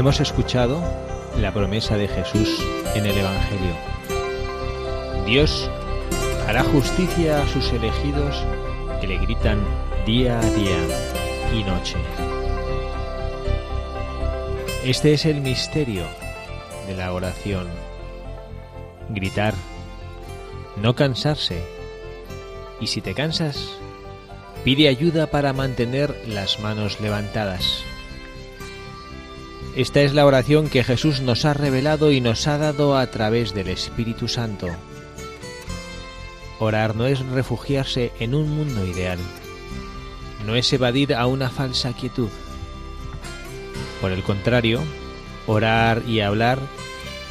Hemos escuchado la promesa de Jesús en el Evangelio. Dios hará justicia a sus elegidos que le gritan día a día y noche. Este es el misterio de la oración. Gritar, no cansarse. Y si te cansas, pide ayuda para mantener las manos levantadas. Esta es la oración que Jesús nos ha revelado y nos ha dado a través del Espíritu Santo. Orar no es refugiarse en un mundo ideal, no es evadir a una falsa quietud. Por el contrario, orar y hablar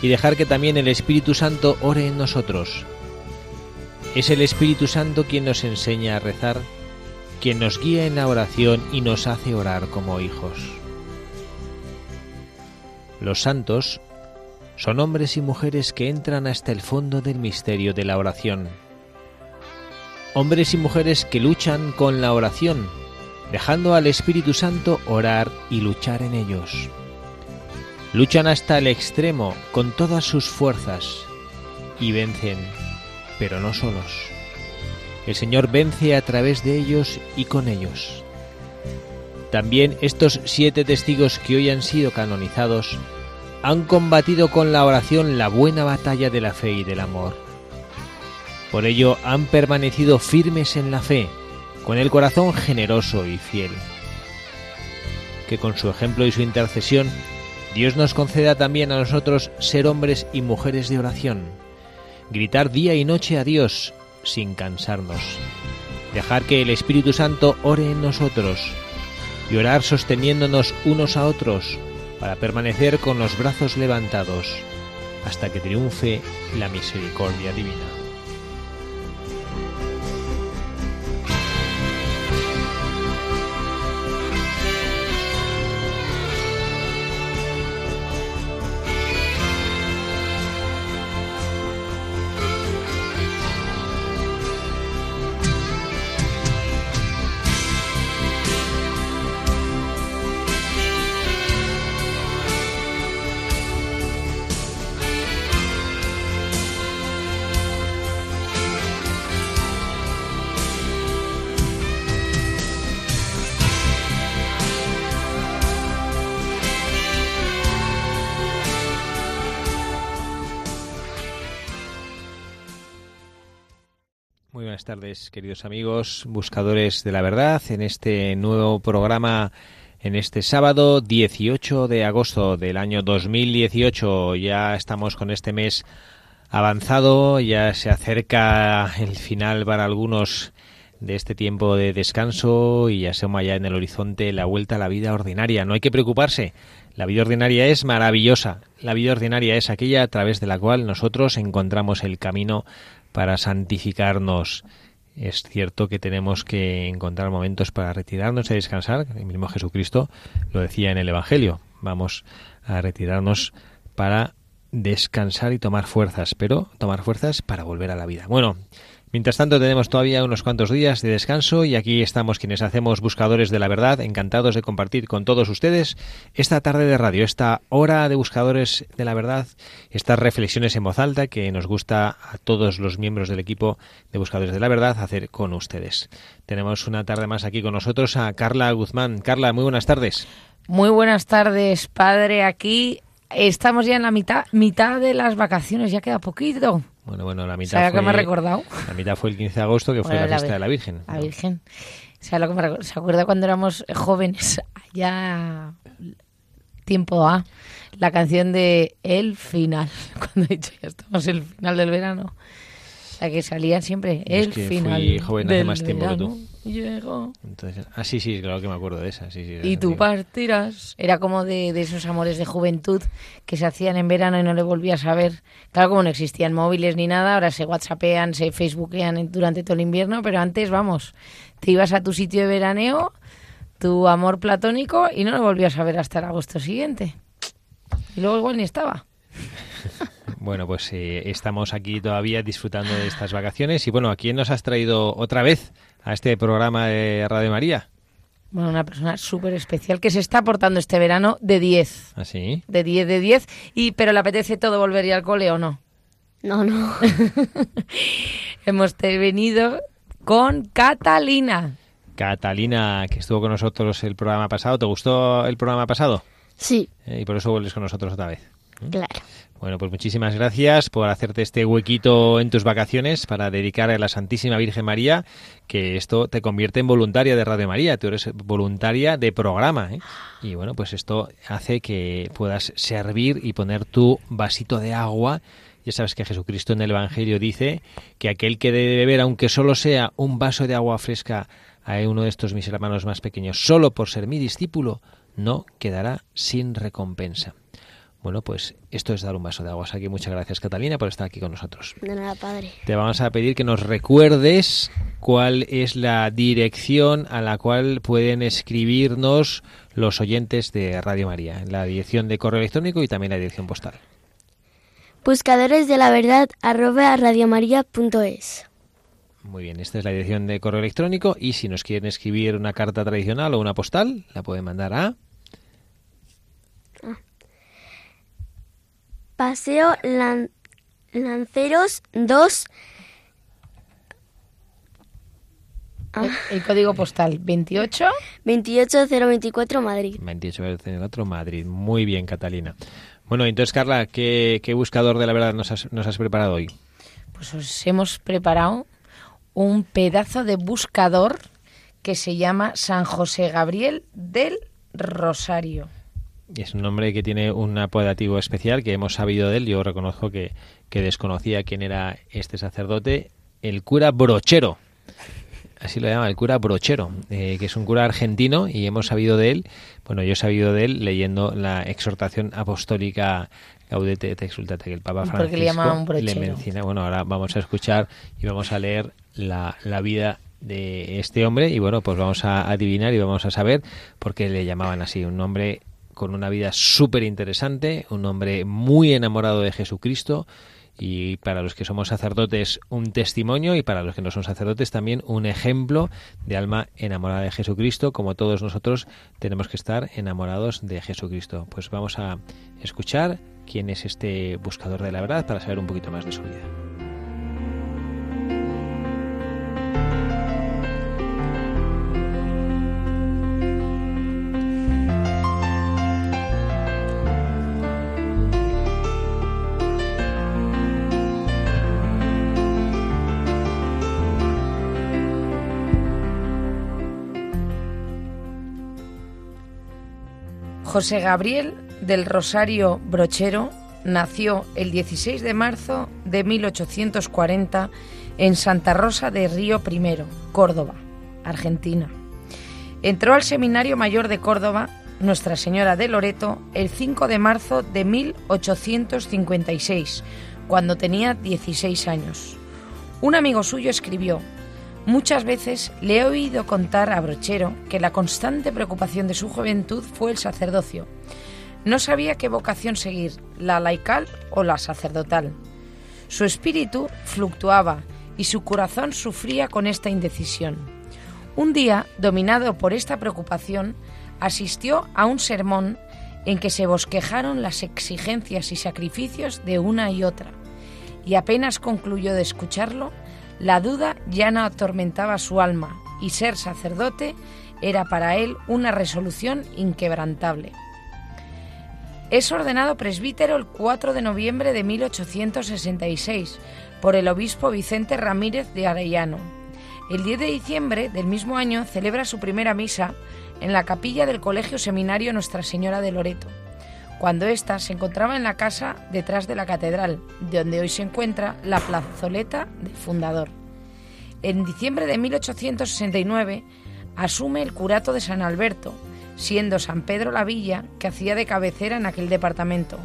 y dejar que también el Espíritu Santo ore en nosotros. Es el Espíritu Santo quien nos enseña a rezar, quien nos guía en la oración y nos hace orar como hijos. Los santos son hombres y mujeres que entran hasta el fondo del misterio de la oración. Hombres y mujeres que luchan con la oración, dejando al Espíritu Santo orar y luchar en ellos. Luchan hasta el extremo con todas sus fuerzas y vencen, pero no solos. El Señor vence a través de ellos y con ellos. También estos siete testigos que hoy han sido canonizados han combatido con la oración la buena batalla de la fe y del amor. Por ello han permanecido firmes en la fe, con el corazón generoso y fiel. Que con su ejemplo y su intercesión, Dios nos conceda también a nosotros ser hombres y mujeres de oración, gritar día y noche a Dios sin cansarnos, dejar que el Espíritu Santo ore en nosotros, y orar sosteniéndonos unos a otros para permanecer con los brazos levantados hasta que triunfe la misericordia divina. Queridos amigos, buscadores de la verdad, en este nuevo programa, en este sábado 18 de agosto del año 2018. Ya estamos con este mes avanzado, ya se acerca el final para algunos de este tiempo de descanso y ya se ya en el horizonte la vuelta a la vida ordinaria. No hay que preocuparse, la vida ordinaria es maravillosa. La vida ordinaria es aquella a través de la cual nosotros encontramos el camino para santificarnos. Es cierto que tenemos que encontrar momentos para retirarnos y descansar. El mismo Jesucristo lo decía en el Evangelio. Vamos a retirarnos para descansar y tomar fuerzas, pero tomar fuerzas para volver a la vida. Bueno, Mientras tanto tenemos todavía unos cuantos días de descanso y aquí estamos quienes hacemos buscadores de la verdad, encantados de compartir con todos ustedes esta tarde de radio, esta hora de buscadores de la verdad, estas reflexiones en voz alta que nos gusta a todos los miembros del equipo de buscadores de la verdad hacer con ustedes. Tenemos una tarde más aquí con nosotros a Carla Guzmán. Carla, muy buenas tardes. Muy buenas tardes, padre, aquí. Estamos ya en la mitad, mitad de las vacaciones, ya queda poquito. Bueno, bueno, la mitad fue, que me ha recordado? La mitad fue el 15 de agosto, que fue la fiesta de la Virgen. La Virgen. lo que me ¿Se acuerda cuando éramos jóvenes? Allá tiempo A. La canción de El Final. Cuando he dicho ya estamos en el final del verano. La que salía siempre. El final. Fui joven hace más tiempo que tú. Llegó. Entonces, ah, sí, sí, claro que me acuerdo de esa. Sí, sí, y tú partirás. Era como de, de, esos amores de juventud que se hacían en verano y no le volvías a ver. Claro, como no existían móviles ni nada, ahora se whatsappean, se facebookean durante todo el invierno, pero antes, vamos, te ibas a tu sitio de veraneo, tu amor platónico y no lo volvías a ver hasta el agosto siguiente. Y luego igual ni estaba. Bueno, pues eh, estamos aquí todavía disfrutando de estas vacaciones. Y bueno, ¿a quién nos has traído otra vez a este programa de Radio María? Bueno, una persona súper especial que se está portando este verano de 10. ¿Ah, sí? De 10, de 10. Y, ¿Pero le apetece todo volver al cole o no? No, no. Hemos venido con Catalina. Catalina, que estuvo con nosotros el programa pasado. ¿Te gustó el programa pasado? Sí. Eh, y por eso vuelves con nosotros otra vez. Claro. Bueno, pues muchísimas gracias por hacerte este huequito en tus vacaciones para dedicar a la Santísima Virgen María, que esto te convierte en voluntaria de Radio María, tú eres voluntaria de programa. ¿eh? Y bueno, pues esto hace que puedas servir y poner tu vasito de agua. Ya sabes que Jesucristo en el Evangelio dice que aquel que debe beber, aunque solo sea un vaso de agua fresca, a uno de estos mis hermanos más pequeños, solo por ser mi discípulo, no quedará sin recompensa. Bueno, pues esto es dar un vaso de agua. Así que muchas gracias, Catalina, por estar aquí con nosotros. De nada, padre. Te vamos a pedir que nos recuerdes cuál es la dirección a la cual pueden escribirnos los oyentes de Radio María. La dirección de correo electrónico y también la dirección postal. Buscadores de la verdad arroba radiomaria.es. Muy bien, esta es la dirección de correo electrónico y si nos quieren escribir una carta tradicional o una postal, la pueden mandar a Paseo Lanceros 2. Ah. El, código postal 28 28024 Madrid. 28024 Madrid. Muy bien, Catalina. Bueno, entonces, Carla, ¿qué, buscador de la verdad nos has, nos has preparado hoy? Pues os hemos preparado un pedazo de buscador que se llama San José Gabriel del Rosario es un nombre que tiene un apodativo especial que hemos sabido de él. Yo reconozco que, desconocía quién era este sacerdote, el cura Brochero. Así lo llama, el cura Brochero, eh, que es un cura argentino y hemos sabido de él, bueno, yo he sabido de él leyendo la exhortación apostólica Gaudete et Exultate que el Papa Francisco le, le, menciona. Bueno, ahora vamos a escuchar y vamos a leer la, la vida de este hombre y bueno, pues vamos a adivinar y vamos a saber por qué le llamaban así, un nombre con una vida súper interesante, un hombre muy enamorado de Jesucristo y para los que somos sacerdotes un testimonio y para los que no son sacerdotes también un ejemplo de alma enamorada de Jesucristo, como todos nosotros tenemos que estar enamorados de Jesucristo. Pues vamos a escuchar quién es este buscador de la verdad para saber un poquito más de su vida. José Gabriel del Rosario Brochero nació el 16 de marzo de 1840 en Santa Rosa de Río I, Córdoba, Argentina. Entró al Seminario Mayor de Córdoba, Nuestra Señora de Loreto, el 5 de marzo de 1856, cuando tenía 16 años. Un amigo suyo escribió, Muchas veces le he oído contar a Brochero que la constante preocupación de su juventud fue el sacerdocio. No sabía qué vocación seguir, la laical o la sacerdotal. Su espíritu fluctuaba y su corazón sufría con esta indecisión. Un día, dominado por esta preocupación, asistió a un sermón en que se bosquejaron las exigencias y sacrificios de una y otra, y apenas concluyó de escucharlo, la duda ya no atormentaba su alma, y ser sacerdote era para él una resolución inquebrantable. Es ordenado presbítero el 4 de noviembre de 1866 por el obispo Vicente Ramírez de Arellano. El 10 de diciembre del mismo año celebra su primera misa en la capilla del Colegio Seminario Nuestra Señora de Loreto, cuando ésta se encontraba en la casa detrás de la catedral, de donde hoy se encuentra la plazoleta del fundador. En diciembre de 1869 asume el curato de San Alberto, siendo San Pedro la villa que hacía de cabecera en aquel departamento.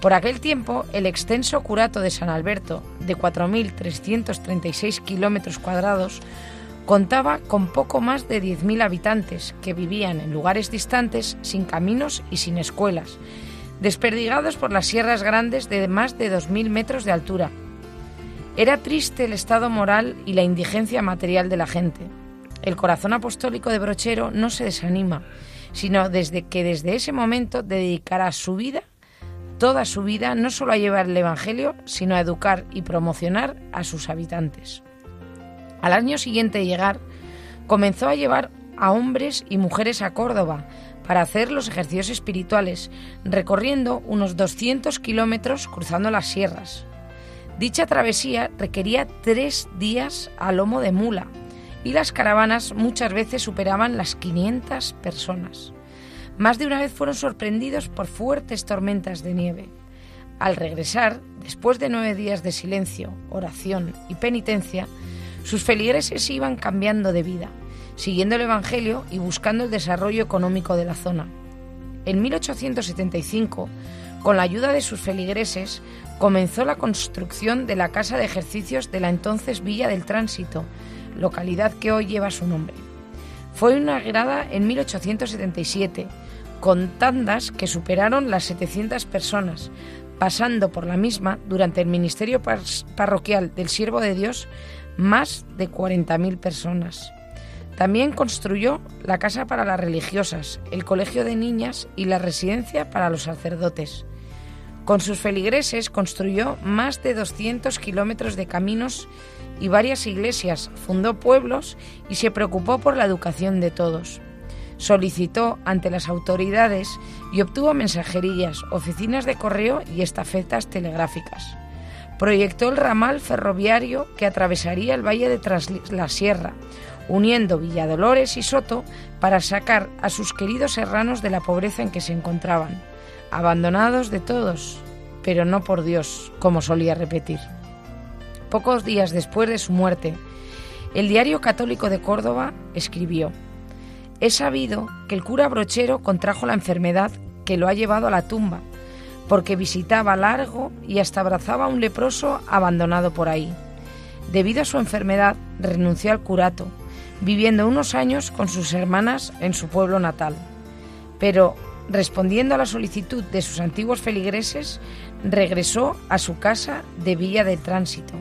Por aquel tiempo, el extenso curato de San Alberto, de 4.336 kilómetros cuadrados, contaba con poco más de 10.000 habitantes que vivían en lugares distantes, sin caminos y sin escuelas, desperdigados por las sierras grandes de más de 2.000 metros de altura. Era triste el estado moral y la indigencia material de la gente. El corazón apostólico de Brochero no se desanima, sino desde que desde ese momento dedicará su vida, toda su vida, no solo a llevar el Evangelio, sino a educar y promocionar a sus habitantes. Al año siguiente de llegar, comenzó a llevar a hombres y mujeres a Córdoba para hacer los ejercicios espirituales, recorriendo unos 200 kilómetros cruzando las sierras. Dicha travesía requería tres días a lomo de mula y las caravanas muchas veces superaban las 500 personas. Más de una vez fueron sorprendidos por fuertes tormentas de nieve. Al regresar, después de nueve días de silencio, oración y penitencia, sus feligreses iban cambiando de vida, siguiendo el Evangelio y buscando el desarrollo económico de la zona. En 1875, con la ayuda de sus feligreses, comenzó la construcción de la casa de ejercicios de la entonces Villa del Tránsito, localidad que hoy lleva su nombre. Fue inaugurada en 1877, con tandas que superaron las 700 personas, pasando por la misma durante el ministerio parroquial del Siervo de Dios más de 40.000 personas. También construyó la casa para las religiosas, el colegio de niñas y la residencia para los sacerdotes. Con sus feligreses construyó más de 200 kilómetros de caminos y varias iglesias, fundó pueblos y se preocupó por la educación de todos. Solicitó ante las autoridades y obtuvo mensajerías, oficinas de correo y estafetas telegráficas proyectó el ramal ferroviario que atravesaría el valle de Tras la Sierra, uniendo Villadolores y Soto para sacar a sus queridos serranos de la pobreza en que se encontraban, abandonados de todos, pero no por Dios, como solía repetir. Pocos días después de su muerte, el diario católico de Córdoba escribió, He sabido que el cura Brochero contrajo la enfermedad que lo ha llevado a la tumba porque visitaba largo y hasta abrazaba a un leproso abandonado por ahí. Debido a su enfermedad, renunció al curato, viviendo unos años con sus hermanas en su pueblo natal. Pero, respondiendo a la solicitud de sus antiguos feligreses, regresó a su casa de Villa del Tránsito,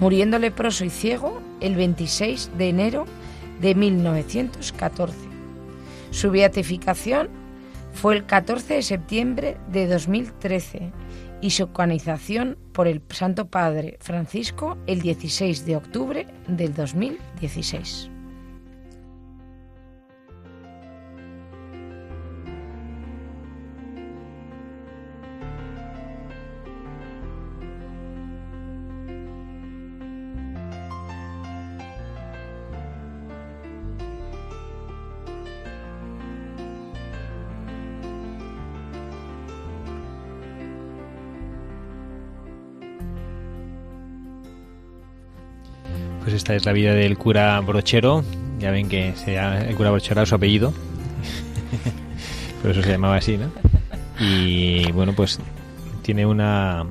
muriendo leproso y ciego el 26 de enero de 1914. Su beatificación fue el 14 de septiembre de 2013 y su canonización por el Santo Padre Francisco el 16 de octubre del 2016. Pues esta es la vida del cura Brochero. Ya ven que el cura Brochero era su apellido. Por eso se llamaba así, ¿no? Y bueno, pues tiene una,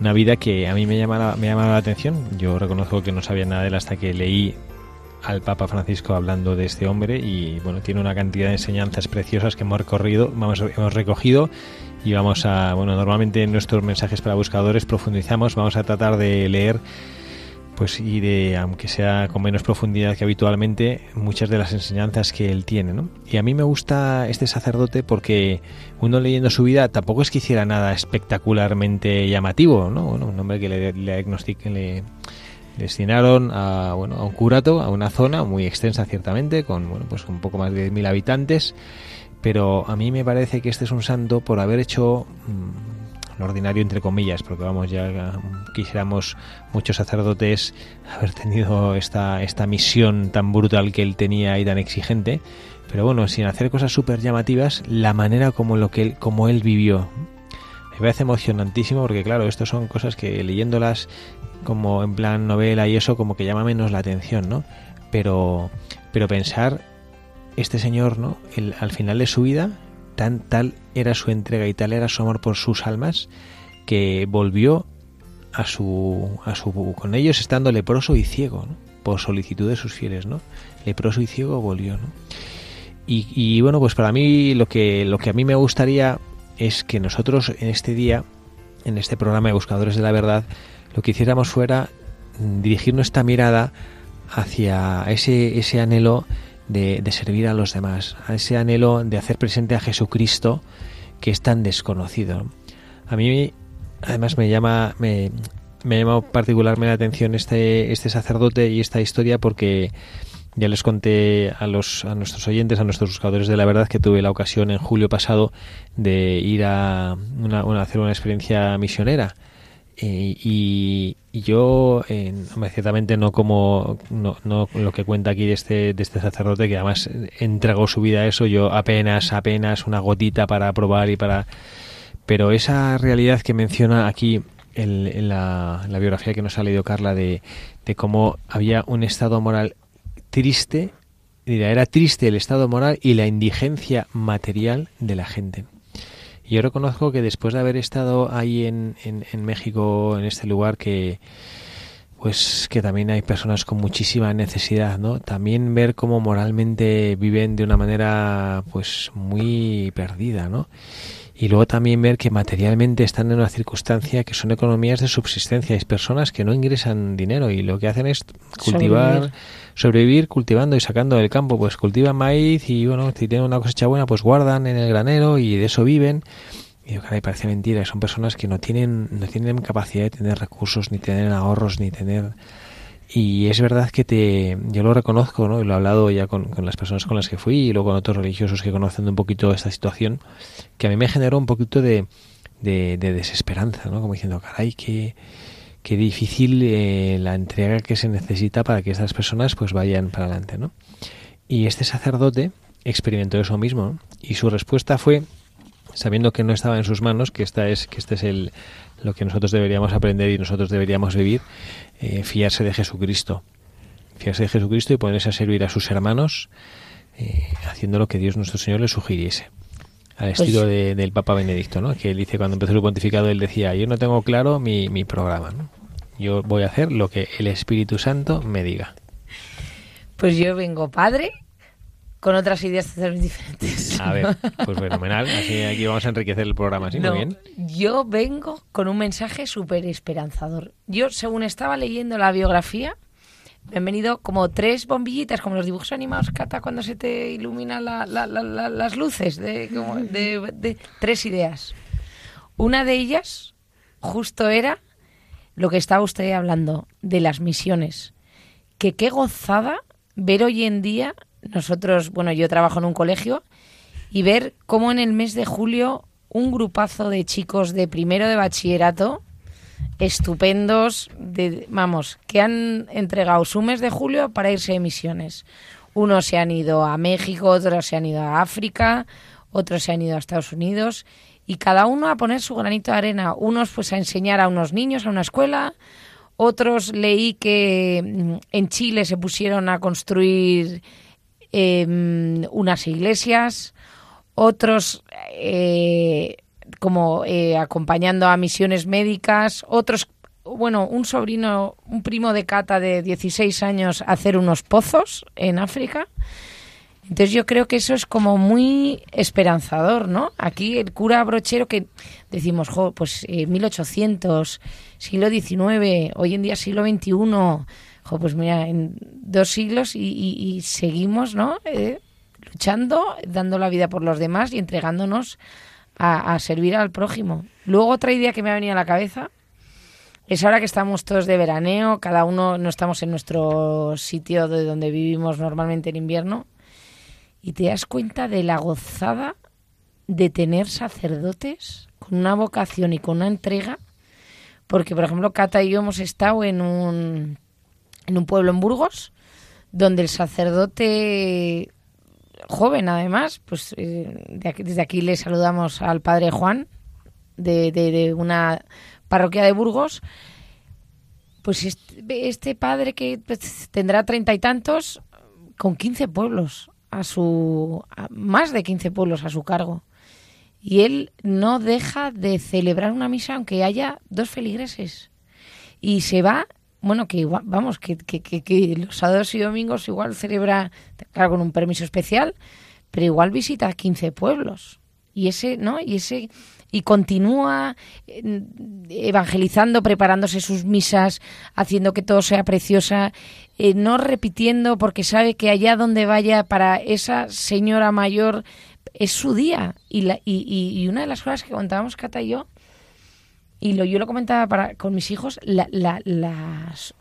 una vida que a mí me llama, me llama la atención. Yo reconozco que no sabía nada de él hasta que leí al Papa Francisco hablando de este hombre y bueno, tiene una cantidad de enseñanzas preciosas que hemos recorrido, vamos, hemos recogido y vamos a, bueno, normalmente en nuestros mensajes para buscadores profundizamos, vamos a tratar de leer pues y de aunque sea con menos profundidad que habitualmente muchas de las enseñanzas que él tiene ¿no? y a mí me gusta este sacerdote porque uno leyendo su vida tampoco es que hiciera nada espectacularmente llamativo ¿no? bueno, un hombre que le, le le destinaron a bueno a un curato a una zona muy extensa ciertamente con bueno pues un poco más de mil habitantes pero a mí me parece que este es un santo por haber hecho mm, ordinario entre comillas, porque vamos, ya quisiéramos muchos sacerdotes haber tenido esta, esta misión tan brutal que él tenía y tan exigente, pero bueno, sin hacer cosas súper llamativas, la manera como, lo que él, como él vivió. Me parece emocionantísimo porque claro, estas son cosas que leyéndolas como en plan novela y eso como que llama menos la atención, ¿no? Pero, pero pensar este señor, ¿no? El, al final de su vida tan tal era su entrega y tal era su amor por sus almas que volvió a su, a su con ellos estando leproso y ciego, por solicitud de sus fieles, ¿no? Leproso y ciego volvió, ¿no? Y, bueno, pues para mí lo que, lo que a mí me gustaría es que nosotros en este día, en este programa de Buscadores de la Verdad, lo que hiciéramos fuera dirigir nuestra mirada hacia ese, ese anhelo de, servir a los demás, a ese anhelo de hacer presente a Jesucristo que es tan desconocido. A mí además me llama, me, me llama particularmente la atención este, este sacerdote y esta historia porque ya les conté a, los, a nuestros oyentes, a nuestros buscadores de la verdad, que tuve la ocasión en julio pasado de ir a, a hacer una experiencia misionera eh, y, yo, eh, ciertamente no como no, no, lo que cuenta aquí de este, de este sacerdote, que además entregó su vida a eso, yo apenas, apenas una gotita para probar y para... Pero esa realidad que menciona aquí en, la, biografía que nos ha leído Carla de, de cómo había un estado moral triste, era triste el estado moral y la indigencia material de la gente. Yo reconozco que después de haber estado ahí en, en, México, en este lugar que pues que también hay personas con muchísima necesidad, ¿no? También ver cómo moralmente viven de una manera pues muy perdida, ¿no? Y luego también ver que materialmente están en una circunstancia que son economías de subsistencia, hay personas que no ingresan dinero y lo que hacen es cultivar sobrevivir cultivando y sacando del campo, pues cultivan maíz y bueno, si tienen una cosecha buena, pues guardan en el granero y de eso viven. Y yo, caray, parece mentira, son personas que no tienen, no tienen capacidad de tener recursos, ni tener ahorros, ni tener... Y es verdad que te, yo lo reconozco, ¿no? Y lo he hablado ya con, con las personas con las que fui y luego con otros religiosos que conocen un poquito esta situación, que a mí me generó un poquito de, de, de desesperanza, ¿no? Como diciendo, caray, que qué difícil eh, la entrega que se necesita para que estas personas pues vayan para adelante, ¿no? Y este sacerdote experimentó eso mismo y su respuesta fue sabiendo que no estaba en sus manos, que esta es que este es el lo que nosotros deberíamos aprender y nosotros deberíamos vivir, eh, fiarse de Jesucristo, fiarse de Jesucristo y ponerse a servir a sus hermanos, eh, haciendo lo que Dios nuestro Señor le sugiriese al pues estilo del Papa Benedicto, ¿no? Que él dice cuando empezó su pontificado, él decía, yo no tengo claro mi, mi programa, ¿no? Yo voy a hacer lo que el Espíritu Santo me diga. Pues yo vengo padre con otras ideas totalmente diferentes. A ver, pues fenomenal. Así aquí vamos a enriquecer el programa, ¿sí? Muy bien. Yo vengo con un mensaje súper esperanzador. Yo, según estaba leyendo la biografía, me han venido como tres bombillitas, como los dibujos animados, Cata, cuando se te iluminan las luces, de, de tres ideas. Una de ellas justo era lo que estaba usted hablando de las misiones. Que qué gozada ver hoy en día, nosotros, bueno, yo trabajo en un colegio, y ver cómo en el mes de julio un grupazo de chicos de primero de bachillerato, estupendos, de, vamos, que han entregado su mes de julio para irse de misiones. Unos se han ido a México, otros se han ido a África, otros se han ido a Estados Unidos y cada uno a poner su granito de arena. Unos pues a enseñar a unos niños a una escuela, otros leí que mm, en Chile se pusieron a construir em, unas iglesias, otros eh, como eh, acompañando a misiones médicas, otros, bueno, un sobrino, un primo de Cata de 16 años hacer unos pozos en África. Entonces yo creo que eso es como muy esperanzador, ¿no? Aquí el cura brochero que decimos, jo, pues eh, 1800, siglo XIX, hoy en día siglo XXI, jo, pues mira, en dos siglos y, y- y seguimos, ¿no? Eh, luchando, dando la vida por los demás y entregándonos a, servir al prójimo. Luego otra idea que me ha venido a la cabeza es ahora que estamos todos de veraneo, cada uno no estamos en nuestro sitio de donde vivimos normalmente en invierno, y te das cuenta de la gozada de tener sacerdotes con una vocación y con una entrega, porque por ejemplo Cata y yo hemos estado en un, en un pueblo en Burgos, donde el sacerdote joven además, pues eh, desde aquí le saludamos al padre Juan, de, de- de una parroquia de Burgos, pues este, este padre que pues, tendrá treinta y tantos, con 15 pueblos a su más de 15 pueblos a su cargo. Y él no deja de celebrar una misa aunque haya dos feligreses. Y se va, bueno, que vamos, que, que, que, que los sábados y domingos igual celebra, con un permiso especial, pero igual visita 15 pueblos. Y ese, ¿no? Y ese y continúa eh, evangelizando, preparándose sus misas, haciendo que todo sea preciosa, eh, no repitiendo porque sabe que allá donde vaya para esa señora mayor es su día. Y, la, y, y- y una de las cosas que contábamos Cata y yo, y lo, yo lo comentaba para, con mis hijos, la- la- las,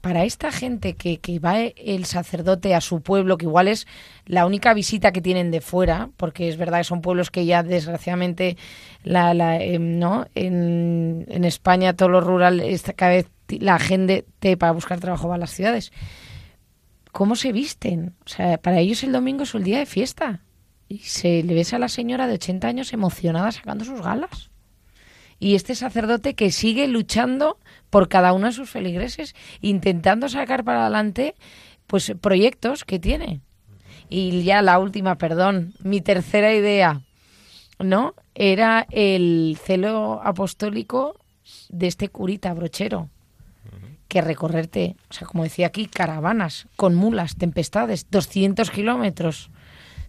para esta gente que, que va el sacerdote a su pueblo, que igual es la única visita que tienen de fuera, porque es verdad que son pueblos que ya desgraciadamente la, la, em, no en, en España todo lo rural cada vez la gente te- para buscar trabajo va a las ciudades. ¿Cómo se visten? O sea, para ellos el domingo es el día de fiesta. Y se le ves a la señora de 80 años emocionada sacando sus galas y este sacerdote que sigue luchando por cada uno de sus feligreses, intentando sacar para adelante pues proyectos que tiene. Y ya la última, perdón, mi tercera idea, ¿no? Era el celo apostólico de este curita brochero que recorrerte, o sea, como decía aquí, caravanas con mulas, tempestades, 200 kilómetros,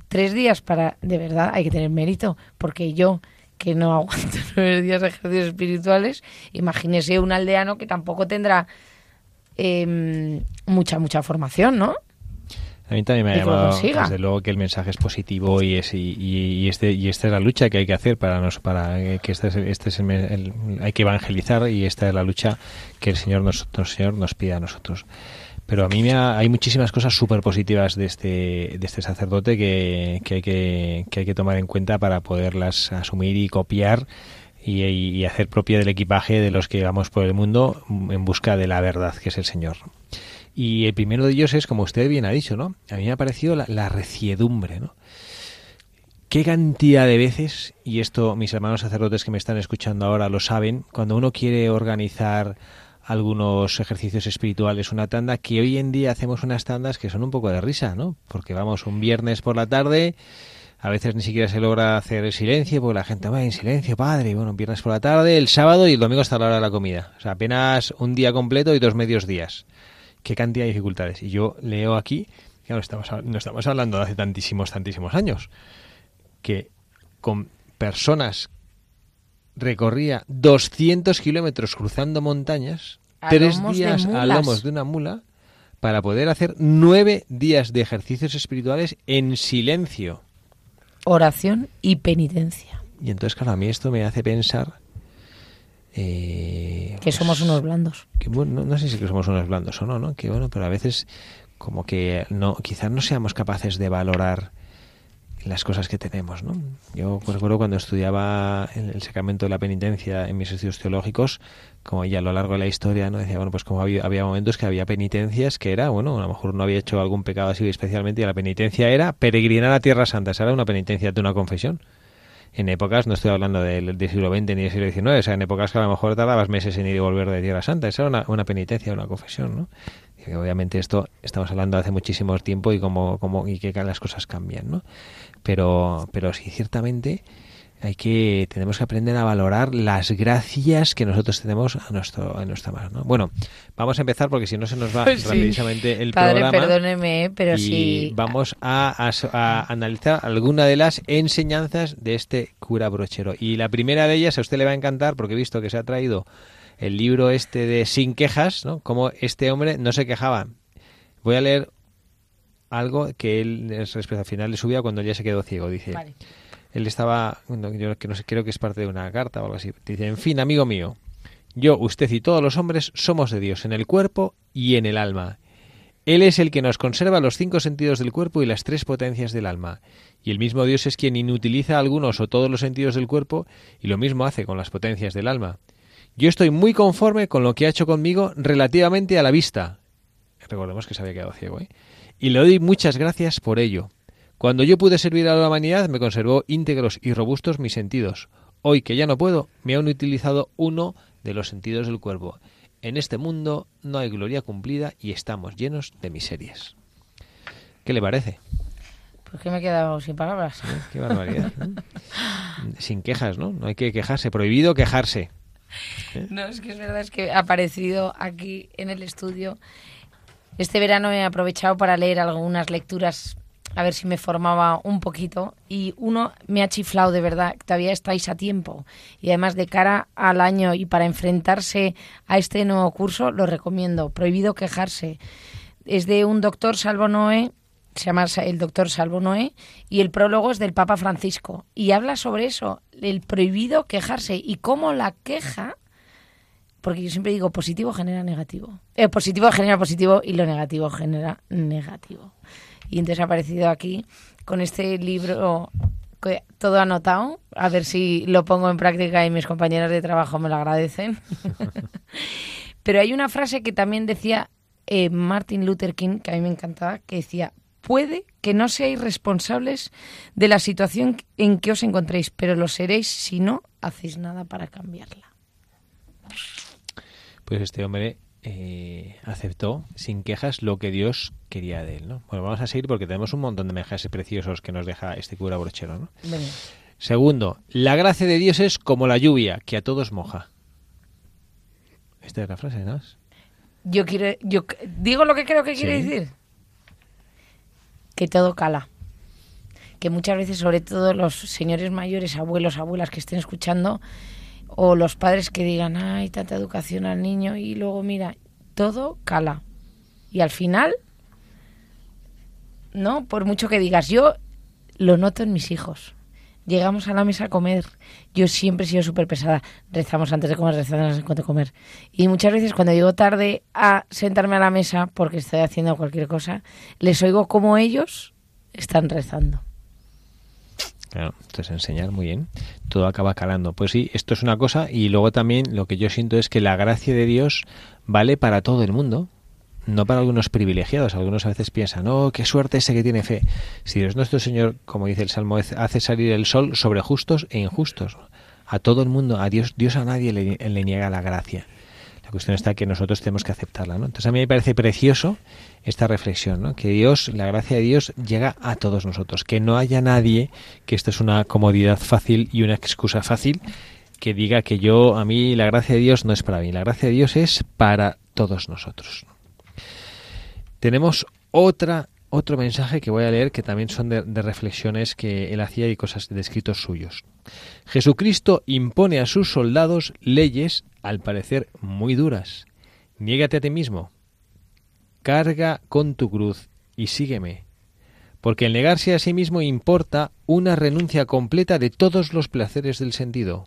tres días para, de verdad, hay que tener mérito, porque yo que no aguanto nueve días de ejercicios espirituales, imagínese un aldeano que tampoco tendrá em, mucha, mucha formación, ¿no? A mí también me ha llamado, desde luego, que el mensaje es positivo y es y, y- y este y esta es la lucha que hay que hacer para nos para eh, que este es, este es el, el- hay que evangelizar y esta es la lucha que el Señor nos, el Señor nos pide a nosotros. Pero a mí me ha- hay muchísimas cosas súper positivas de este, de este sacerdote que, hay que, tomar en cuenta para poderlas asumir y copiar y, y hacer propia del equipaje de los que vamos por el mundo en busca de la verdad, que es el Señor. Y el primero de ellos es, como usted bien ha dicho, ¿no? A mí me ha parecido la, la reciedumbre, ¿no? ¿Qué cantidad de veces, y esto mis hermanos sacerdotes que me están escuchando ahora lo saben, cuando uno quiere organizar algunos ejercicios espirituales, una tanda, que hoy en día hacemos unas tandas que son un poco de risa, ¿no? Porque vamos un viernes por la tarde, a veces ni siquiera se logra hacer el silencio, porque la gente va en silencio, padre, y bueno, un viernes por la tarde, el sábado y el domingo hasta la hora de la comida. O sea, apenas un día completo y dos medios días. Qué cantidad de dificultades. Y yo leo aquí, claro, estamos, no estamos hablando de hace tantísimos, tantísimos años, que con personas recorría 200 kilómetros cruzando montañas, A tres días a lomos de una mula, para poder hacer nueve días de ejercicios espirituales en silencio. Oración y penitencia. Y entonces, claro, a mí esto me hace pensar... eh, Que somos pues, unos blandos. que bueno, no, no sé si que somos unos blandos o no, ¿no? Que bueno, pero a veces como que no, quizás no seamos capaces de valorar las cosas que tenemos, ¿no? Yo recuerdo cuando estudiaba el, el sacramento de la penitencia en mis estudios teológicos, como ya a lo largo de la historia, ¿no? Decía, bueno, pues como había, había momentos que había penitencias que era, bueno, a lo mejor no había hecho algún pecado así especialmente y la penitencia era peregrinar a Tierra Santa, esa era una penitencia de una confesión en épocas, no estoy hablando del, del siglo XX ni del siglo XIX, o sea, en épocas que a lo mejor tardabas meses en ir y volver de Tierra Santa. Esa era una, una penitencia, una confesión, ¿no? Obviamente esto estamos hablando hace muchísimo tiempo y como, como y que las cosas cambian, ¿no? Pero, pero sí, ciertamente hay que tenemos que aprender a valorar las gracias que nosotros tenemos a nuestro a nuestra mano. ¿no? Bueno, vamos a empezar porque si no se nos va sí. el Padre, programa. perdóneme, pero y sí. vamos a, a- a analizar alguna de las enseñanzas de este cura brochero. Y la primera de ellas a usted le va a encantar porque he visto que se ha traído el libro este de Sin quejas, ¿no? Como este hombre no se quejaba. Voy a leer algo que él respecto al final de su vida cuando ya se quedó ciego. Dice, Vale. Él estaba, yo que no sé, creo que es parte de una carta o algo así. Dice, en fin, amigo mío, yo, usted y todos los hombres somos de Dios en el cuerpo y en el alma. Él es el que nos conserva los cinco sentidos del cuerpo y las tres potencias del alma. Y el mismo Dios es quien inutiliza algunos o todos los sentidos del cuerpo y lo mismo hace con las potencias del alma. Yo estoy muy conforme con lo que ha hecho conmigo relativamente a la vista. Recordemos que se había quedado ciego, ¿eh? Y le doy muchas gracias por ello. Cuando yo pude servir a la humanidad me conservó íntegros y robustos mis sentidos. Hoy que ya no puedo, me han utilizado uno de los sentidos del cuerpo. En este mundo no hay gloria cumplida y estamos llenos de miserias. ¿Qué le parece? Pues que me he quedado sin palabras. Qué barbaridad. Sin quejas, ¿no? No hay que quejarse. Prohibido quejarse. No, es que es verdad, es que ha aparecido aquí en el estudio. Este verano he aprovechado para leer algunas lecturas, a ver si me formaba un poquito. Y uno me ha chiflado de verdad, todavía estáis a tiempo. Y además, de cara al año y para enfrentarse a este nuevo curso, lo recomiendo. Prohibido quejarse. Es de un doctor Salvo Noé, se llama el doctor Salvo Noé, y el prólogo es del Papa Francisco. Y habla sobre eso, el prohibido quejarse y cómo la queja, porque yo siempre digo positivo genera negativo. Eh, positivo genera positivo y lo negativo genera negativo. Y entonces ha aparecido aquí con este libro todo anotado, a ver si lo pongo en práctica y mis compañeros de trabajo me lo agradecen. Pero hay una frase que también decía eh, Martin Luther King, que a mí me encantaba, que decía, puede que no seáis responsables de la situación en que os encontréis, pero lo seréis si no hacéis nada para cambiarla. Pues este hombre eh, aceptó sin quejas lo que Dios quería de él, ¿no? Bueno, vamos a seguir porque tenemos un montón de mensajes preciosos que nos deja este cura brochero, ¿no? Venga. Segundo, la gracia de Dios es como la lluvia, que a todos moja. Esta es la frase, ¿no? Yo quiero, yo digo lo que creo que quiere Sí. decir. Que todo cala. Que muchas veces, sobre todo los señores mayores, abuelos, abuelas que estén escuchando, o los padres que digan, ay, tanta educación al niño, y luego mira, todo cala. Y al final, no, por mucho que digas, yo lo noto en mis hijos. Llegamos a la mesa a comer. Yo siempre he sido súper pesada. Rezamos antes de comer, rezamos antes de comer. Y muchas veces cuando llego tarde a sentarme a la mesa porque estoy haciendo cualquier cosa, les oigo como ellos están rezando. Claro, entonces enseñar muy bien. Todo acaba calando. Pues sí, esto es una cosa y luego también lo que yo siento es que la gracia de Dios vale para todo el mundo, no para algunos privilegiados. Algunos a veces piensan, oh, qué suerte ese que tiene fe. Si Dios nuestro Señor, como dice el Salmo, hace salir el sol sobre justos e injustos. A todo el mundo, a Dios, Dios a nadie le, le niega la gracia. La cuestión está que nosotros tenemos que aceptarla. Entonces a mí me parece precioso esta reflexión, ¿no? Que Dios, la gracia de Dios llega a todos nosotros, que no haya nadie, que esto es una comodidad fácil y una excusa fácil, que diga que yo, a mí la gracia de Dios no es para mí, la gracia de Dios es para todos nosotros. Tenemos otra otro mensaje que voy a leer que también son de reflexiones que él hacía y cosas de escritos suyos. Jesucristo impone a sus soldados leyes al parecer muy duras. Niégate a ti mismo. Carga con tu cruz y sígueme. Porque el negarse a sí mismo importa una renuncia completa de todos los placeres del sentido,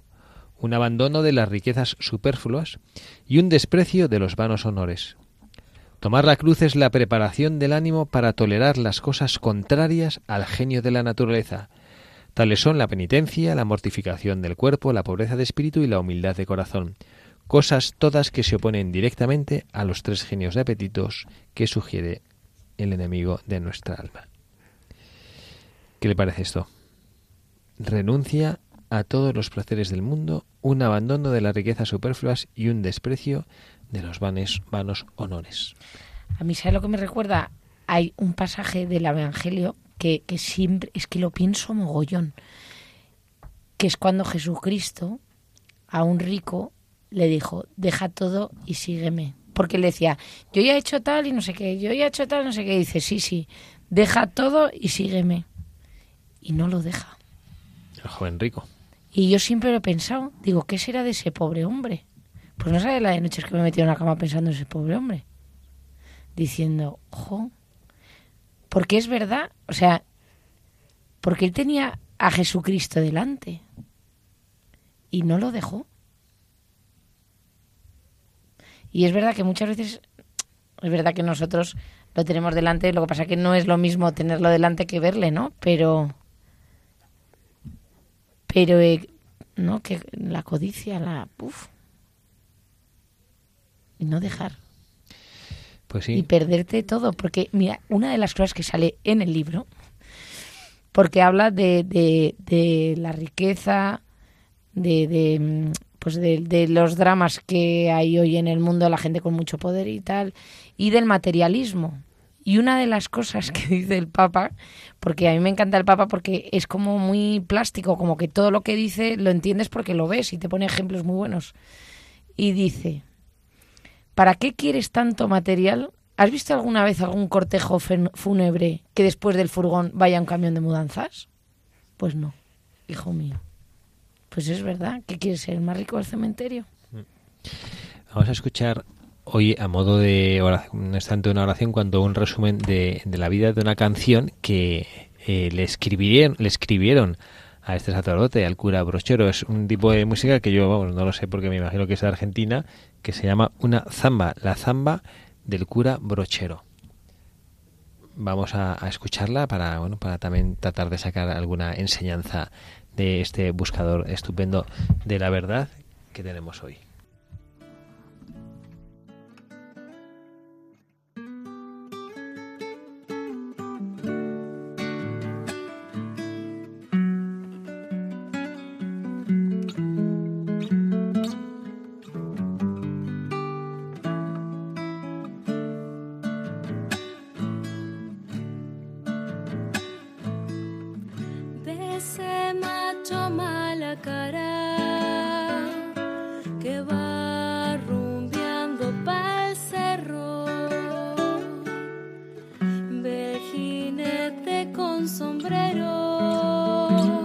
un abandono de las riquezas superfluas y un desprecio de los vanos honores. Tomar la cruz es la preparación del ánimo para tolerar las cosas contrarias al genio de la naturaleza. Tales son la penitencia, la mortificación del cuerpo, la pobreza de espíritu y la humildad de corazón, cosas todas que se oponen directamente a los tres genios de apetitos que sugiere el enemigo de nuestra alma. ¿Qué le parece esto? Renuncia a todos los placeres del mundo, un abandono de las riquezas superfluas y un desprecio de los vanes, vanos honores. A mí, ¿sabes lo que me recuerda? Hay un pasaje del Evangelio que, que siempre, es que lo pienso mogollón, que es cuando Jesucristo a un rico le dijo, deja todo y sígueme. Porque le decía, yo ya he hecho tal y no sé qué, yo ya he hecho tal, no sé qué. Y dice, sí, sí, deja todo y sígueme. Y no lo deja. El joven rico. Y yo siempre lo he pensado, digo, ¿qué será de ese pobre hombre? Pues no sabe la de noches que me he metido en la cama pensando en ese pobre hombre. Diciendo, ojo, porque es verdad, o sea, porque él tenía a Jesucristo delante y no lo dejó. Y es verdad que muchas veces, es verdad que nosotros lo tenemos delante, lo que pasa que no es lo mismo tenerlo delante que verle, ¿no? Pero, pero, eh, ¿no? Que la codicia, la, uf, y no dejar. Pues y sí. perderte todo. Porque, mira, una de las cosas que sale en el libro, porque habla de, de, de la riqueza, de, de, mm, pues de, de los dramas que hay hoy en el mundo, la gente con mucho poder y tal, y del materialismo. Y una de las cosas que dice el Papa, porque a mí me encanta el Papa porque es como muy plástico, como que todo lo que dice lo entiendes porque lo ves y te pone ejemplos muy buenos. Y dice, ¿para qué quieres tanto material? ¿Has visto alguna vez algún cortejo fúnebre que después del furgón vaya un camión de mudanzas? Pues no, hijo mío. Pues es verdad, ¿qué quieres ser más rico del cementerio? Vamos a escuchar hoy a modo de oración, no una oración cuanto un resumen de, la vida de una canción que eh, le escribieron, le escribieron a este sacerdote, al cura brochero. Es un tipo de música que yo no lo sé porque me imagino que es de Argentina, que se llama una zamba, la zamba del cura brochero. Vamos a, a escucharla para, bueno, para también tratar de sacar alguna enseñanza de este buscador estupendo de la verdad que tenemos hoy. Ese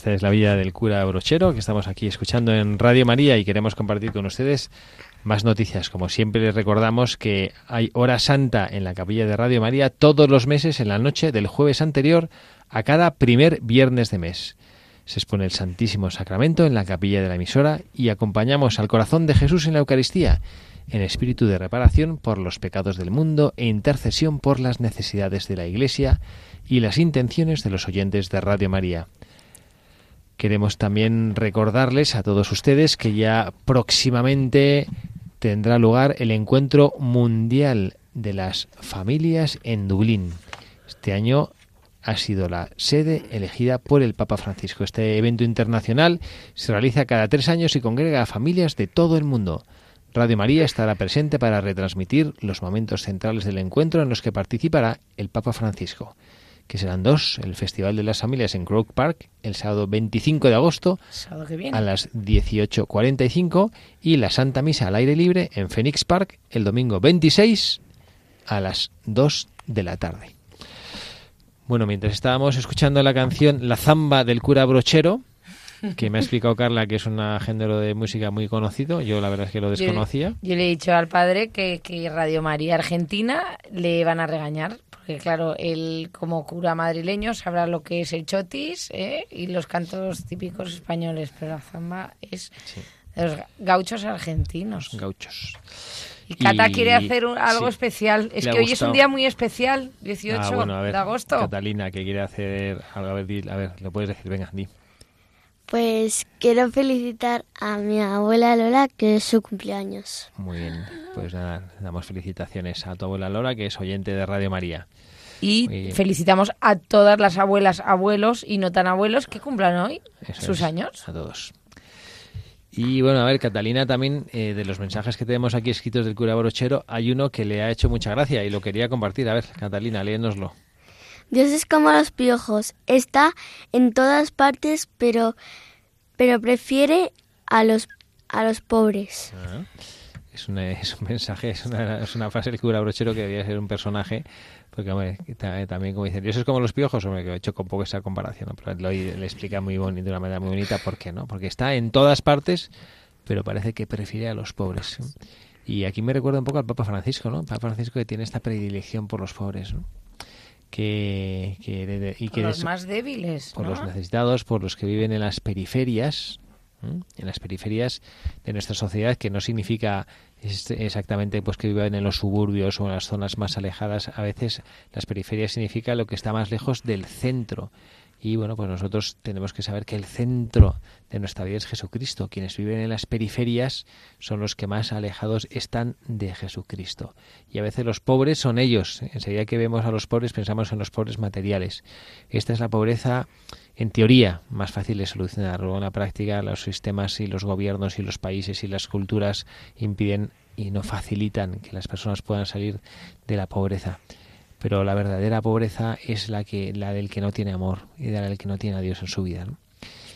Esta es la vida del cura Brochero que estamos aquí escuchando en Radio María y queremos compartir con ustedes más noticias. Como siempre les recordamos que hay hora santa en la capilla de Radio María todos los meses en la noche del jueves anterior a cada primer viernes de mes. Se expone el Santísimo Sacramento en la capilla de la emisora y acompañamos al corazón de Jesús en la Eucaristía en espíritu de reparación por los pecados del mundo e intercesión por las necesidades de la Iglesia y las intenciones de los oyentes de Radio María. Queremos también recordarles a todos ustedes que ya próximamente tendrá lugar el encuentro mundial de las familias en Dublín. Este año ha sido la sede elegida por el Papa Francisco. Este evento internacional se realiza cada tres años y congrega a familias de todo el mundo. Radio María estará presente para retransmitir los momentos centrales del encuentro en los que participará el Papa Francisco, que serán dos, el Festival de las Familias en Croke Park el sábado 25 de agosto Sábado que viene. a las 18.45 y la Santa Misa al aire libre en Phoenix Park el domingo 26 a las 2 de la tarde. Bueno, mientras estábamos escuchando la canción La Zamba del cura Brochero, que me ha explicado Carla que es un género de música muy conocido, yo la verdad es que lo desconocía. Yo, yo le he dicho al padre que, que Radio María Argentina le van a regañar, porque claro, él como cura madrileño sabrá lo que es el chotis ¿eh? y los cantos típicos españoles, pero la zamba es Sí. de los gauchos argentinos. Gauchos. Y Cata Y- quiere hacer un- algo sí. especial. Es Le que hoy es un día muy especial, 18 Ah, bueno, a ver, de agosto. Catalina, que quiere hacer algo, a ver, a ver, lo puedes decir, venga, di. Pues quiero felicitar a mi abuela Lola, que es su cumpleaños. Muy bien, pues nada, damos felicitaciones a tu abuela Lola, que es oyente de Radio María. Y felicitamos a todas las abuelas, abuelos y no tan abuelos que cumplan hoy Eso sus es, años. A todos. Y bueno, a ver, Catalina, también eh, de los mensajes que tenemos aquí escritos del cura Brochero, hay uno que le ha hecho mucha gracia y lo quería compartir. A ver, Catalina, léenoslo. Dios es como los piojos, está en todas partes, pero, pero prefiere a los, a los pobres. Ah, Es, un, es un mensaje, es una, es una frase del cura Brochero que debería ser un personaje, porque hombre, también como dicen, Dios es como los piojos, hombre, que he hecho con poco esa comparación, ¿no? pero lo, le explica muy bonito, de una manera muy bonita por qué, ¿no? Porque está en todas partes, pero parece que prefiere a los pobres. Y aquí me recuerda un poco al Papa Francisco, ¿no? Papa Francisco que tiene esta predilección por los pobres, ¿no? Que, que y Por que los más débiles. por ¿no? los necesitados, por los que viven en las periferias, en las periferias de nuestra sociedad, que no significa exactamente pues que vivan en los suburbios o en las zonas más alejadas. A veces las periferias significa lo que está más lejos del centro. Y bueno, pues nosotros tenemos que saber que el centro de nuestra vida es Jesucristo. Quienes viven en las periferias son los que más alejados están de Jesucristo. Y a veces los pobres son ellos. Enseguida que vemos a los pobres pensamos en los pobres materiales. Esta es la pobreza, en teoría, más fácil de solucionar. Luego en la práctica los sistemas y los gobiernos y los países y las culturas impiden y no facilitan que las personas puedan salir de la pobreza pero la verdadera pobreza es la que la del que no tiene amor y de la del que no tiene a Dios en su vida, ¿no?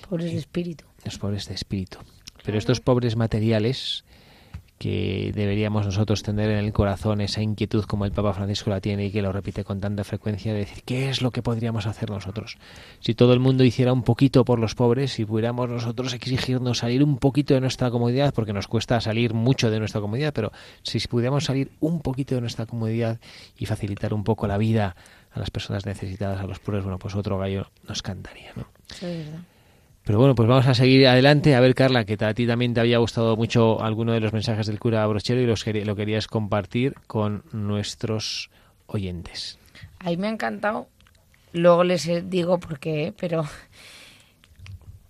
Pobres de espíritu. los pobres de espíritu. Pero estos pobres materiales que deberíamos nosotros tener en el corazón esa inquietud como el Papa Francisco la tiene y que lo repite con tanta frecuencia de decir qué es lo que podríamos hacer nosotros si todo el mundo hiciera un poquito por los pobres si pudiéramos nosotros exigirnos salir un poquito de nuestra comodidad porque nos cuesta salir mucho de nuestra comodidad pero si pudiéramos salir un poquito de nuestra comodidad y facilitar un poco la vida a las personas necesitadas a los pobres bueno pues otro gallo nos cantaría ¿no? Eso es verdad. Pero bueno, pues vamos a seguir adelante. A ver, Carla, que a ti también te había gustado mucho alguno de los mensajes del cura Brochero y los lo querías compartir con nuestros oyentes. A mí me ha encantado. Luego les digo por qué, pero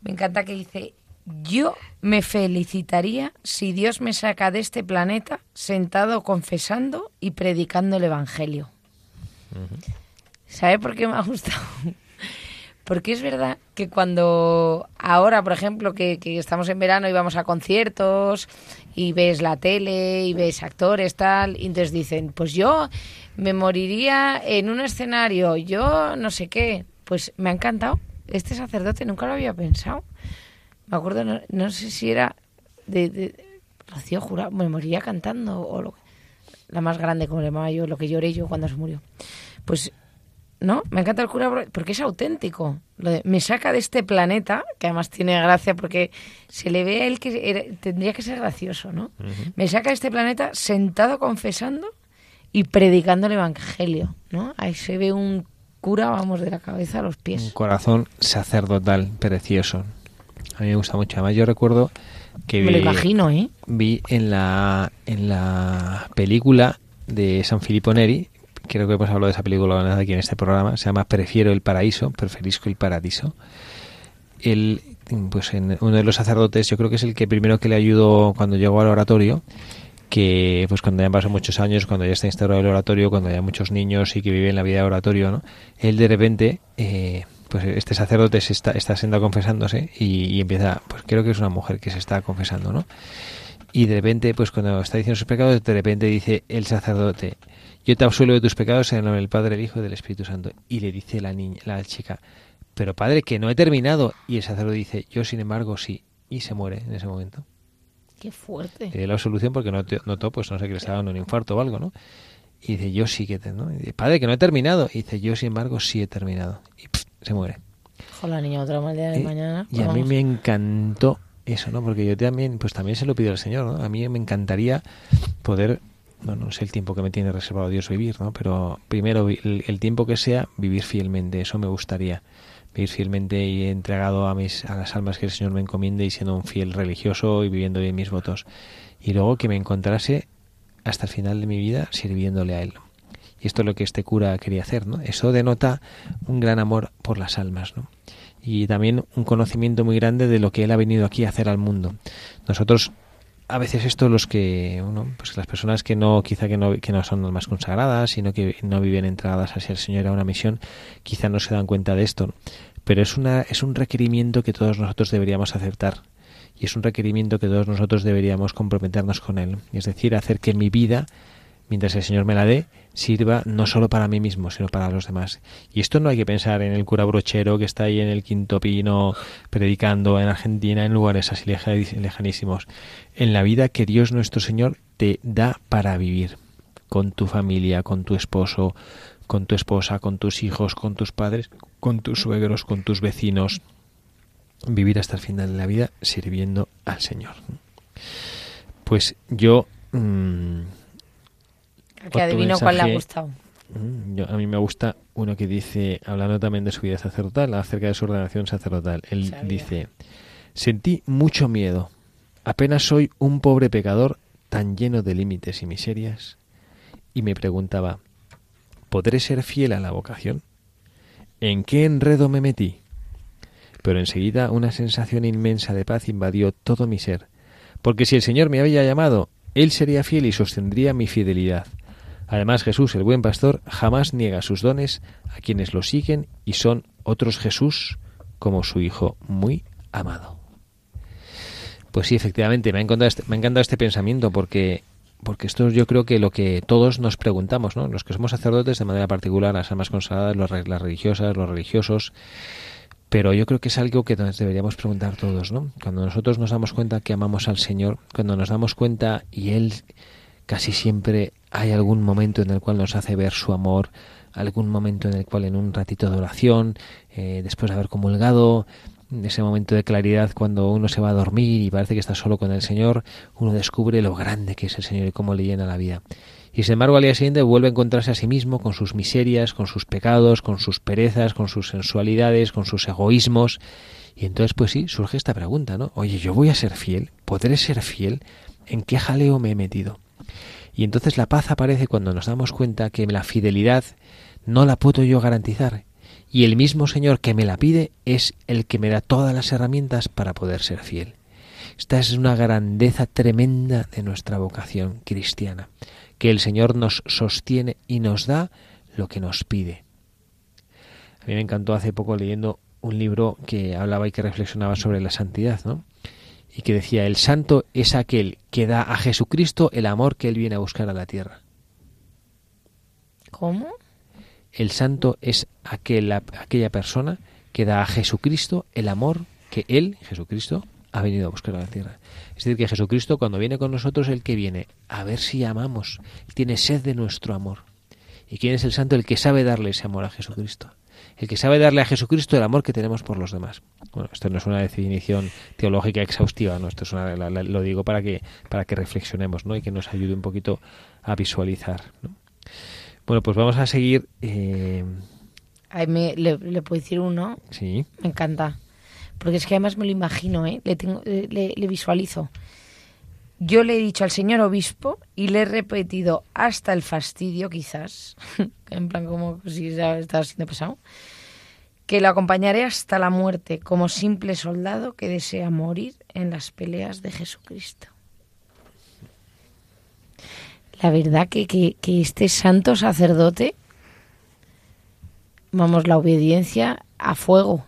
me encanta que dice, yo me felicitaría si Dios me saca de este planeta sentado confesando y predicando el Evangelio. ¿Sabe por qué me ha gustado? Porque es verdad que cuando ahora, por ejemplo, que, que estamos en verano y vamos a conciertos y ves la tele y ves actores, tal, y entonces dicen, pues yo me moriría en un escenario, yo no sé qué. Pues me ha encantado. Este sacerdote nunca lo había pensado. Me acuerdo, no, sé si era de, de Rocío Jurado, me moriría cantando o lo, la más grande, como le llamaba yo, lo que lloré yo cuando se murió. Pues ¿no? Me encanta el cura porque es auténtico. Lo de- me saca de este planeta, que además tiene gracia porque se le ve a él que era- tendría que ser gracioso, ¿no? Me saca de este planeta sentado confesando y predicando el evangelio, ¿no? Ahí se ve un cura, vamos, de la cabeza a los Un pies. corazón sacerdotal, precioso. A mí me gusta mucho. Además, yo recuerdo que Me lo vi, imagino, ¿eh? vi en la, en la película de San Filippo Neri, creo que hemos hablado de esa película vez aquí en este programa, se llama Prefiero el paraíso, preferisco el paradiso. Él, pues en uno de los sacerdotes, yo creo que es el que primero que le ayudó cuando llegó al oratorio, que pues cuando ya han pasado muchos años, cuando ya está instaurado el oratorio, cuando ya hay muchos niños y que viven la vida de oratorio, ¿no? Él de repente, eh, pues este sacerdote se está, está siendo confesándose y empieza, pues creo que es una mujer que se está confesando, ¿no? Y de repente, pues cuando está diciendo sus pecados, de repente dice el sacerdote, yo te absuelvo de tus pecados en el nombre del Padre, del Hijo y del Espíritu Santo. Y le dice la niña, la chica, pero padre, que no he terminado. Y el sacerdote dice, yo sin embargo sí. Y se muere en ese momento. Qué fuerte. Le dio la absolución porque no notó, pues no sé, que le estaba dando un infarto o algo, ¿no? Y dice, yo sí que, te, ¿no? Y dice, padre, que no he terminado. Y dice, yo sin embargo sí he terminado. Y pff, se muere. Ojo, la niña otra mal día de Eh, mañana. Y a mí me encantó eso, ¿no? Porque yo también, pues también se lo pido al Señor, ¿no? A mí me encantaría poder, bueno, no sé el tiempo que me tiene reservado Dios vivir, ¿no? Pero primero, el, el tiempo que sea, vivir fielmente, eso me gustaría. Vivir fielmente y entregado a mis a las almas que el Señor me encomiende y siendo un fiel religioso y viviendo bien mis votos. Y luego que me encontrase hasta el final de mi vida sirviéndole a Él. Y esto es lo que este cura quería hacer, ¿no? Eso denota un gran amor por las almas, ¿no? Y también un conocimiento muy grande de lo que él ha venido aquí a hacer al mundo. Nosotros, a veces esto los que, bueno, pues las personas que no, quizá que no, que no son más consagradas, sino que no viven entregadas hacia el Señor a una misión, quizá no se dan cuenta de esto. Pero es una, es un requerimiento que todos nosotros deberíamos aceptar. Y es un requerimiento que todos nosotros deberíamos comprometernos con él. Es decir, hacer que mi vida mientras el Señor me la dé, sirva no solo para mí mismo, sino para los demás. Y esto no hay que pensar en el cura brochero que está ahí en el quinto pino predicando en Argentina, en lugares así leja- lejanísimos. En la vida que Dios nuestro Señor te da para vivir, con tu familia, con tu esposo, con tu esposa, con tus hijos, con tus padres, con tus suegros, con tus vecinos. Vivir hasta el final de la vida sirviendo al Señor. Pues yo... mm, Que adivino cuál le ha gustado. Mm, yo- a mí me gusta uno que dice, hablando también de su vida sacerdotal, acerca de su ordenación sacerdotal. Él Sabía. dice, sentí mucho miedo. Apenas soy un pobre pecador tan lleno de límites y miserias. Y me preguntaba, ¿podré ser fiel a la vocación? ¿En qué enredo me metí? Pero enseguida una sensación inmensa de paz invadió todo mi ser, porque si el Señor me había llamado, Él sería fiel y sostendría mi fidelidad. Además, Jesús, el buen pastor, jamás niega sus dones a quienes lo siguen y son otros Jesús como su Hijo muy amado. Pues sí, efectivamente, me ha encantado este, me ha encantado este pensamiento porque, porque esto yo creo que lo que todos nos preguntamos, ¿no? Los que somos sacerdotes de manera particular, las almas consagradas, las religiosas, los religiosos, pero yo creo que es algo que nos deberíamos preguntar todos, ¿no? Cuando nosotros nos damos cuenta que amamos al Señor, cuando nos damos cuenta y Él casi siempre hay algún momento en el cual nos hace ver su amor, algún momento en el cual en un ratito de oración, eh, después de haber comulgado, ese momento de claridad cuando uno se va a dormir y parece que está solo con el Señor, uno descubre lo grande que es el Señor y cómo le llena la vida. Y sin embargo al día siguiente vuelve a encontrarse a sí mismo con sus miserias, con sus pecados, con sus perezas, con sus sensualidades, con sus egoísmos. Y entonces pues sí, surge esta pregunta, ¿no? Oye, yo voy a ser fiel, ¿podré ser fiel? ¿En qué jaleo me he metido? Y entonces la paz aparece cuando nos damos cuenta que la fidelidad no la puedo yo garantizar. Y el mismo Señor que me la pide es el que me da todas las herramientas para poder ser fiel. Esta es una grandeza tremenda de nuestra vocación cristiana, que el Señor nos sostiene y nos da lo que nos pide. A mí me encantó hace poco leyendo un libro que hablaba y que reflexionaba sobre la santidad, ¿no? Y que decía, el santo es aquel que da a Jesucristo el amor que él viene a buscar a la tierra. ¿Cómo? El santo es aquel, aquella persona que da a Jesucristo el amor que Él, Jesucristo, ha venido a buscar a la tierra. Es decir, que Jesucristo cuando viene con nosotros, el que viene a ver si amamos, tiene sed de nuestro amor. ¿Y quién es el santo? El que sabe darle ese amor a Jesucristo. El que sabe darle a Jesucristo el amor que tenemos por los demás. Bueno, esto no es una definición teológica exhaustiva, ¿no? Esto es una, la- la- lo digo para que, para que reflexionemos, ¿no? Y que nos ayude un poquito a visualizar, ¿no? Bueno, pues vamos a seguir. eh, Ay, me- le, le puedo decir uno, sí, me encanta. Porque es que además me lo imagino, ¿eh? le, tengo, le, le- le visualizo. Yo le he dicho al señor obispo y le he repetido hasta el fastidio, quizás, en plan como si ya estaba siendo pesado, que lo acompañaré hasta la muerte como simple soldado que desea morir en las peleas de Jesucristo. La verdad que, que, que este santo sacerdote, vamos, la obediencia a fuego.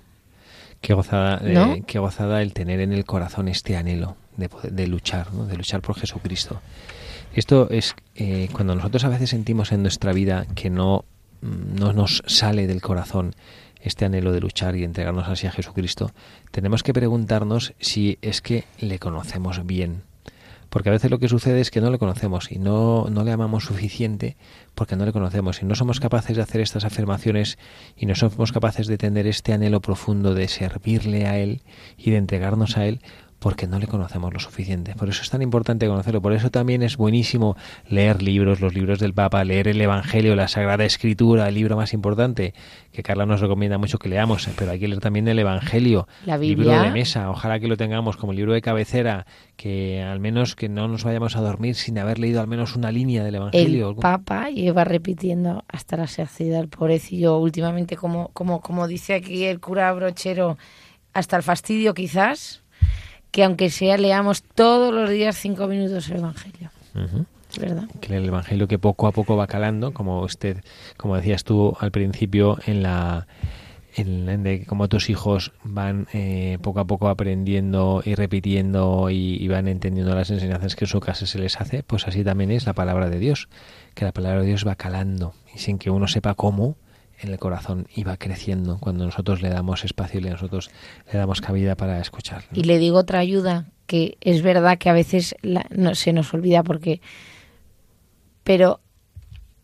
qué gozada, eh, qué gozada el tener en el corazón este anhelo de, de luchar, ¿no? de luchar por Jesucristo. Esto es eh, cuando nosotros a veces sentimos en nuestra vida que no, mm, no nos sale del corazón este anhelo de luchar y entregarnos así a Jesucristo, tenemos que preguntarnos si es que le conocemos bien. Porque a veces lo que sucede es que no le conocemos y no, no le amamos suficiente porque no le conocemos y no somos capaces de hacer estas afirmaciones y no somos capaces de tener este anhelo profundo de servirle a Él y de entregarnos a Él porque no le conocemos lo suficiente. Por eso es tan importante conocerlo. Por eso también es buenísimo leer libros, los libros del Papa, leer el Evangelio, la Sagrada Escritura, el libro más importante que Carla nos recomienda mucho que leamos. Pero hay que leer también el Evangelio, La libro de mesa. Ojalá que lo tengamos como libro de cabecera, que al menos que no nos vayamos a dormir sin haber leído al menos una línea del Evangelio. El Papa lleva repitiendo hasta la saciedad el pobrecillo últimamente, como, como, como dice aquí el cura brochero, hasta el fastidio quizás, que aunque sea leamos todos los días cinco minutos el Evangelio. Es verdad. que el evangelio que poco a poco va calando como usted como decías tú al principio en la en, en de cómo tus hijos van eh, poco a poco aprendiendo y repitiendo y, y van entendiendo las enseñanzas que en su casa se les hace pues así también es la palabra de Dios que la palabra de Dios va calando y sin que uno sepa cómo en el corazón y va creciendo cuando nosotros le damos espacio y nosotros le damos cabida para escuchar. Y le digo otra ayuda, que es verdad que a veces no, se nos olvida porque... Pero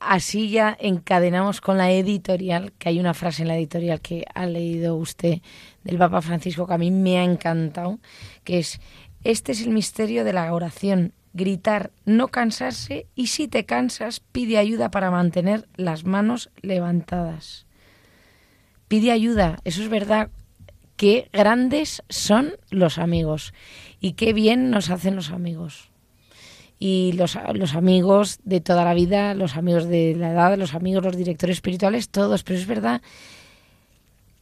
así ya encadenamos con la editorial, que hay una frase en la editorial que ha leído usted del Papa Francisco que a mí me ha encantado, que es, este es el misterio de la oración, gritar, no cansarse y si te cansas, pide ayuda para mantener las manos levantadas. Pide ayuda, eso es verdad, qué grandes son los amigos y qué bien nos hacen los amigos. Y los, los amigos de toda la vida, los amigos de la edad, los amigos, los directores espirituales, todos. Pero es verdad,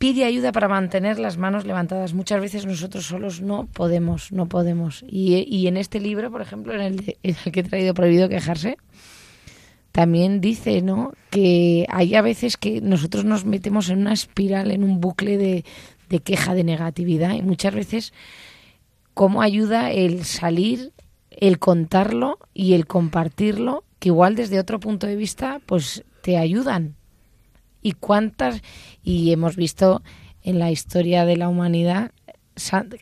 pide ayuda para mantener las manos levantadas. Muchas veces nosotros solos no podemos, no podemos. Y, en este libro, por ejemplo, en el, de- en el que he traído Prohibido quejarse, también dice, ¿no? Que hay a veces que nosotros nos metemos en una espiral, en un bucle de, de queja, de negatividad, y muchas veces cómo ayuda el salir, el contarlo y el compartirlo, que igual desde otro punto de vista, pues te ayudan. Y cuántas, y hemos visto en la historia de la humanidad,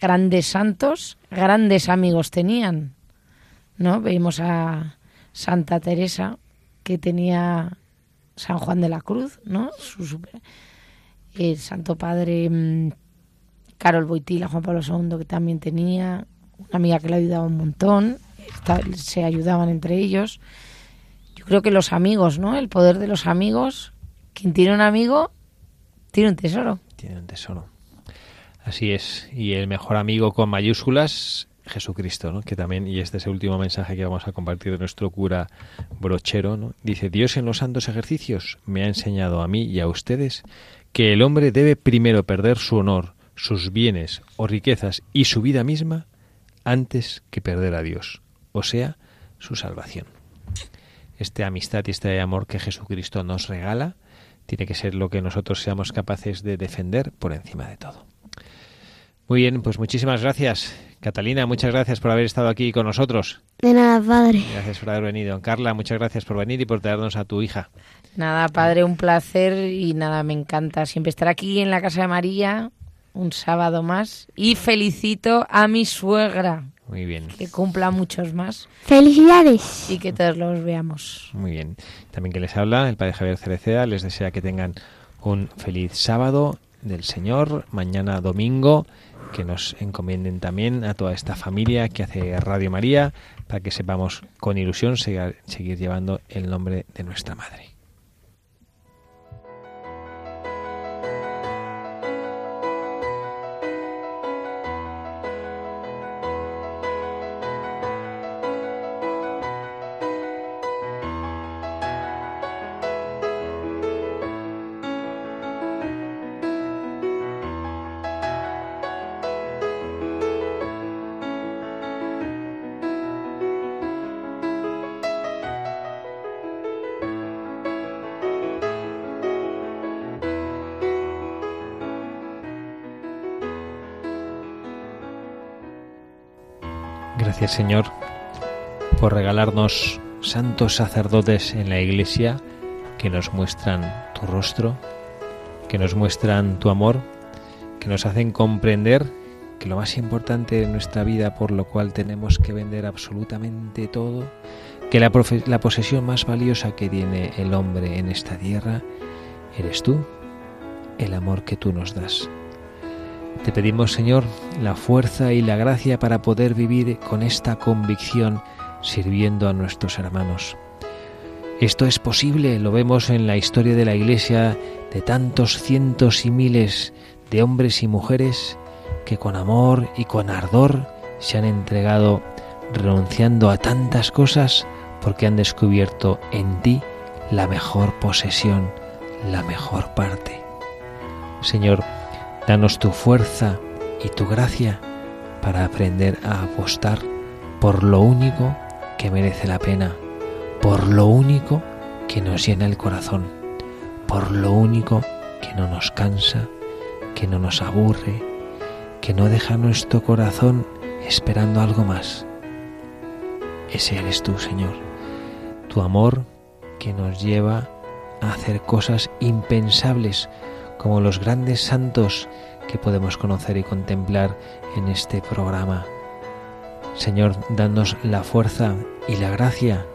grandes santos, grandes amigos tenían, ¿no? Vimos a Santa Teresa, que tenía San Juan de la Cruz, ¿no? Su super- el Santo Padre mm, Carol Boitila, Juan Pablo II, que también tenía una amiga que le ayudaba un montón, se ayudaban entre ellos. Yo creo que los amigos, ¿no? El poder de los amigos. Quien tiene un amigo, tiene un tesoro. tiene un tesoro. Así es. Y el mejor amigo con mayúsculas, Jesucristo, ¿no? Que también, y este es el último mensaje que vamos a compartir de nuestro cura brochero, ¿no? Dice, Dios en los santos ejercicios me ha enseñado a mí y a ustedes que el hombre debe primero perder su honor, sus bienes o riquezas y su vida misma antes que perder a Dios, o sea, su salvación. Esta amistad y este amor que Jesucristo nos regala tiene que ser lo que nosotros seamos capaces de defender por encima de todo. Muy bien, pues muchísimas gracias, Catalina, muchas gracias por haber estado aquí con nosotros. De nada, padre. Gracias por haber venido. Carla, muchas gracias por venir y por traernos a tu hija. Nada, padre, un placer y nada, me encanta siempre estar aquí en la casa de María un sábado más y felicito a mi suegra Muy bien. Que cumpla muchos más ¡Felicidades! y que todos los veamos. Muy bien. También que les habla el Padre Javier Cereceda. Les desea que tengan un feliz sábado del Señor. Mañana domingo. Que nos encomienden también a toda esta familia que hace Radio María para que sepamos con ilusión seguir, seguir llevando el nombre de nuestra Madre. Gracias Señor por regalarnos santos sacerdotes en la Iglesia que nos muestran tu rostro, que nos muestran tu amor, que nos hacen comprender que lo más importante de nuestra vida por lo cual tenemos que vender absolutamente todo, que la posesión más valiosa que tiene el hombre en esta tierra eres tú, el amor que tú nos das. Te pedimos, Señor, la fuerza y la gracia para poder vivir con esta convicción sirviendo a nuestros hermanos. Esto es posible, lo vemos en la historia de la Iglesia, de tantos cientos y miles de hombres y mujeres que con amor y con ardor se han entregado renunciando a tantas cosas porque han descubierto en ti la mejor posesión, la mejor parte. Señor, Danos tu fuerza y tu gracia para aprender a apostar por lo único que merece la pena, por lo único que nos llena el corazón, por lo único que no nos cansa, que no nos aburre, que no deja nuestro corazón esperando algo más. Ese eres tú, Señor, tu amor que nos lleva a hacer cosas impensables como los grandes santos que podemos conocer y contemplar en este programa. Señor, danos la fuerza y la gracia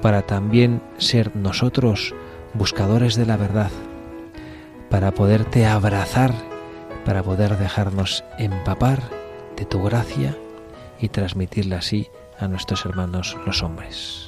para también ser nosotros buscadores de la verdad, para poderte abrazar, para poder dejarnos empapar de tu gracia y transmitirla así a nuestros hermanos los hombres.